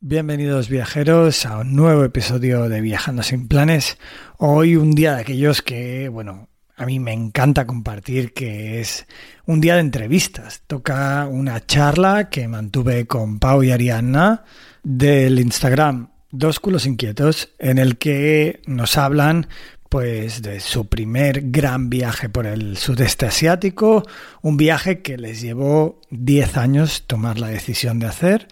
Bienvenidos viajeros a un nuevo episodio de Viajando sin planes. Hoy un día de aquellos que, bueno, a mí me encanta compartir, que es un día de entrevistas. Toca una charla que mantuve con Pau y Arianna del Instagram Dos culos inquietos, en el que nos hablan pues de su primer gran viaje por el sudeste asiático, un viaje que les llevó 10 años tomar la decisión de hacer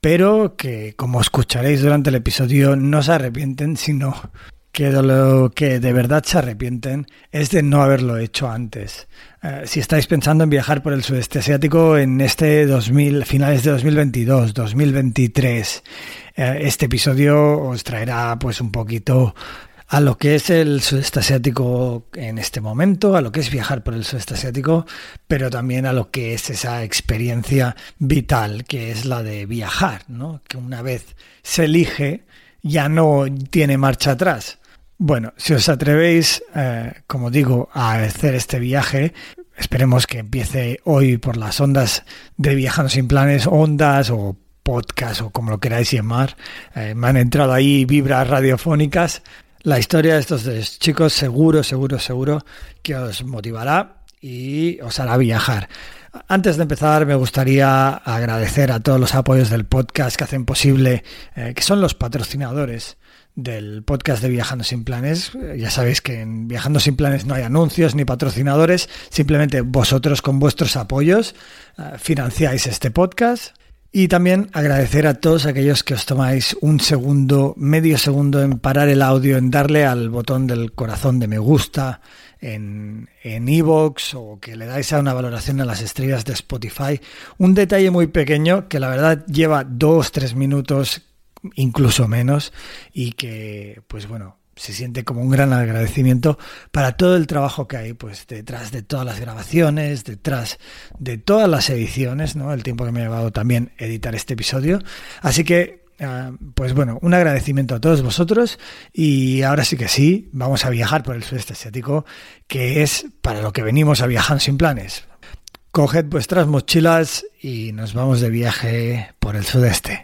pero que, como escucharéis durante el episodio, no se arrepienten, sino que de lo que de verdad se arrepienten es de no haberlo hecho antes. Eh, si estáis pensando en viajar por el sudeste asiático en este 2000, finales de 2022, 2023, eh, este episodio os traerá pues un poquito a lo que es el sudeste asiático en este momento, a lo que es viajar por el sudeste asiático, pero también a lo que es esa experiencia vital que es la de viajar, ¿no? que una vez se elige ya no tiene marcha atrás. Bueno, si os atrevéis, eh, como digo, a hacer este viaje, esperemos que empiece hoy por las ondas de Viajando sin Planes, ondas o podcast o como lo queráis llamar. Eh, me han entrado ahí vibras radiofónicas la historia de estos tres chicos seguro, seguro, seguro que os motivará y os hará viajar. Antes de empezar, me gustaría agradecer a todos los apoyos del podcast que hacen posible, eh, que son los patrocinadores del podcast de Viajando sin Planes. Ya sabéis que en Viajando sin Planes no hay anuncios ni patrocinadores, simplemente vosotros con vuestros apoyos eh, financiáis este podcast. Y también agradecer a todos aquellos que os tomáis un segundo, medio segundo en parar el audio, en darle al botón del corazón de me gusta en Evox o que le dais a una valoración a las estrellas de Spotify. Un detalle muy pequeño que la verdad lleva dos, tres minutos, incluso menos, y que, pues bueno, se siente como un gran agradecimiento para todo el trabajo que hay pues detrás de todas las grabaciones, detrás de todas las ediciones, ¿no? El tiempo que me ha llevado también editar este episodio. Así que ah, pues bueno, un agradecimiento a todos vosotros y ahora sí que sí, vamos a viajar por el sudeste asiático, que es para lo que venimos a viajar sin planes. Coged vuestras mochilas y nos vamos de viaje por el sudeste.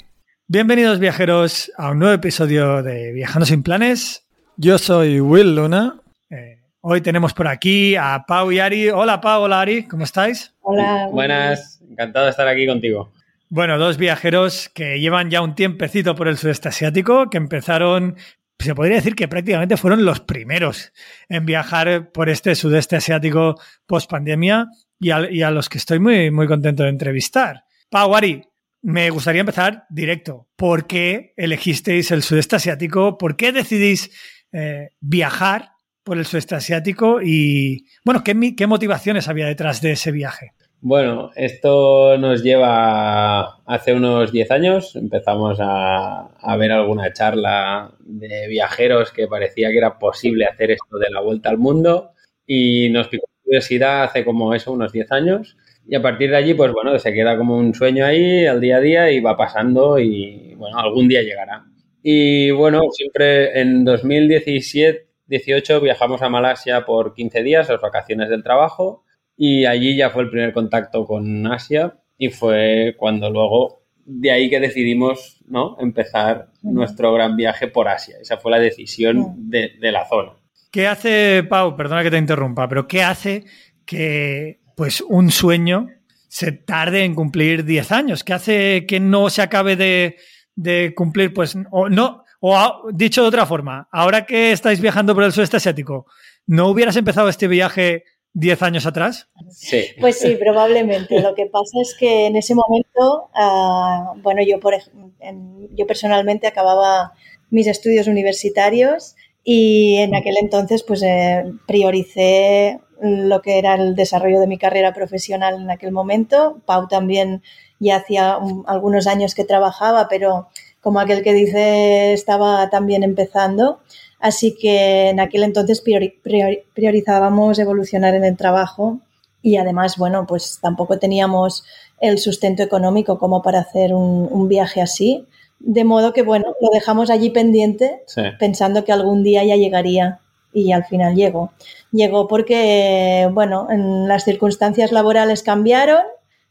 Bienvenidos viajeros a un nuevo episodio de Viajando sin planes. Yo soy Will Luna. Eh, hoy tenemos por aquí a Pau y Ari. Hola Pau, hola Ari, ¿cómo estáis? Hola. Buenas, encantado de estar aquí contigo. Bueno, dos viajeros que llevan ya un tiempecito por el sudeste asiático, que empezaron, se podría decir que prácticamente fueron los primeros en viajar por este sudeste asiático post pandemia y a, los que estoy muy, muy contento de entrevistar. Pau, Ari, me gustaría empezar directo. ¿Por qué elegisteis el sudeste asiático? ¿Por qué decidís eh, viajar por el sudeste asiático y, bueno, ¿qué, ¿qué, motivaciones había detrás de ese viaje? Bueno, esto nos lleva hace unos 10 años. Empezamos a, a, ver alguna charla de viajeros que parecía que era posible hacer esto de la vuelta al mundo y nos picó curiosidad hace como eso, unos 10 años. Y a partir de allí, pues bueno, se queda como un sueño ahí al día a día y va pasando y bueno, algún día llegará. Y bueno, siempre en 2017, 18 viajamos a Malasia por 15 días, las vacaciones del trabajo, y allí ya fue el primer contacto con Asia y fue cuando luego de ahí que decidimos ¿no? empezar nuestro gran viaje por Asia. Esa fue la decisión de, de, la zona. ¿Qué hace, Pau, perdona que te interrumpa, pero qué hace que pues un sueño se tarde en cumplir 10 años? ¿Qué hace que no se acabe de, de cumplir, pues, o no, o dicho de otra forma, ahora que estáis viajando por el sudeste asiático, ¿no hubieras empezado este viaje 10 años atrás? Sí. Pues sí, probablemente. Lo que pasa es que en ese momento, uh, bueno, yo, por, en, yo personalmente acababa mis estudios universitarios y en aquel entonces pues eh, prioricé lo que era el desarrollo de mi carrera profesional en aquel momento. Pau también ya hacía algunos años que trabajaba, pero como aquel que dice estaba también empezando. Así que en aquel entonces priorizábamos evolucionar en el trabajo y además, bueno, pues tampoco teníamos el sustento económico como para hacer un, viaje así. De modo que, bueno, lo dejamos allí pendiente, pensando que algún día ya llegaría y al final llegó. Llegó porque, bueno, en las circunstancias laborales cambiaron.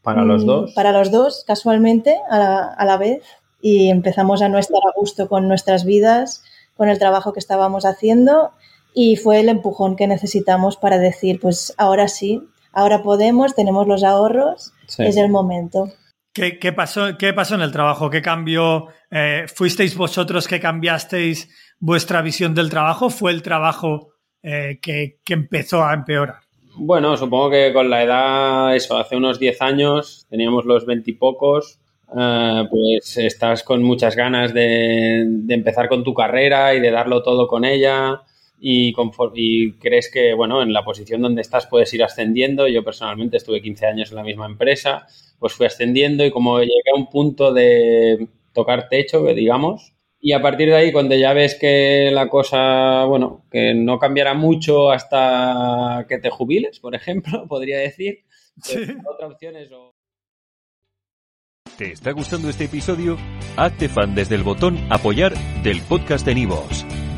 Para los mm, dos. Para los dos, casualmente, a la, vez. Y empezamos a no estar a gusto con nuestras vidas, con el trabajo que estábamos haciendo. Y fue el empujón que necesitamos para decir, pues ahora sí, ahora podemos, tenemos los ahorros, es el momento. ¿Qué, pasó, ¿Qué pasó en el trabajo? ¿Qué cambió? Eh, ¿Fuisteis vosotros que cambiasteis vuestra visión del trabajo? ¿Fue el trabajo eh, que, empezó a empeorar? Bueno, supongo que con la edad, eso, hace unos 10 años, teníamos los 20 y pocos, eh, pues estás con muchas ganas de, empezar con tu carrera y de darlo todo con ella y, y, crees que, bueno, en la posición donde estás puedes ir ascendiendo. Yo personalmente estuve 15 años en la misma empresa, pues fui ascendiendo y como llegué a un punto de tocar techo, digamos, y a partir de ahí, cuando ya ves que la cosa, bueno, que no cambiará mucho hasta que te jubiles, por ejemplo, podría decir, pues otra opción es... ¿Te está gustando este episodio? Hazte fan desde el botón apoyar del podcast de Nivos.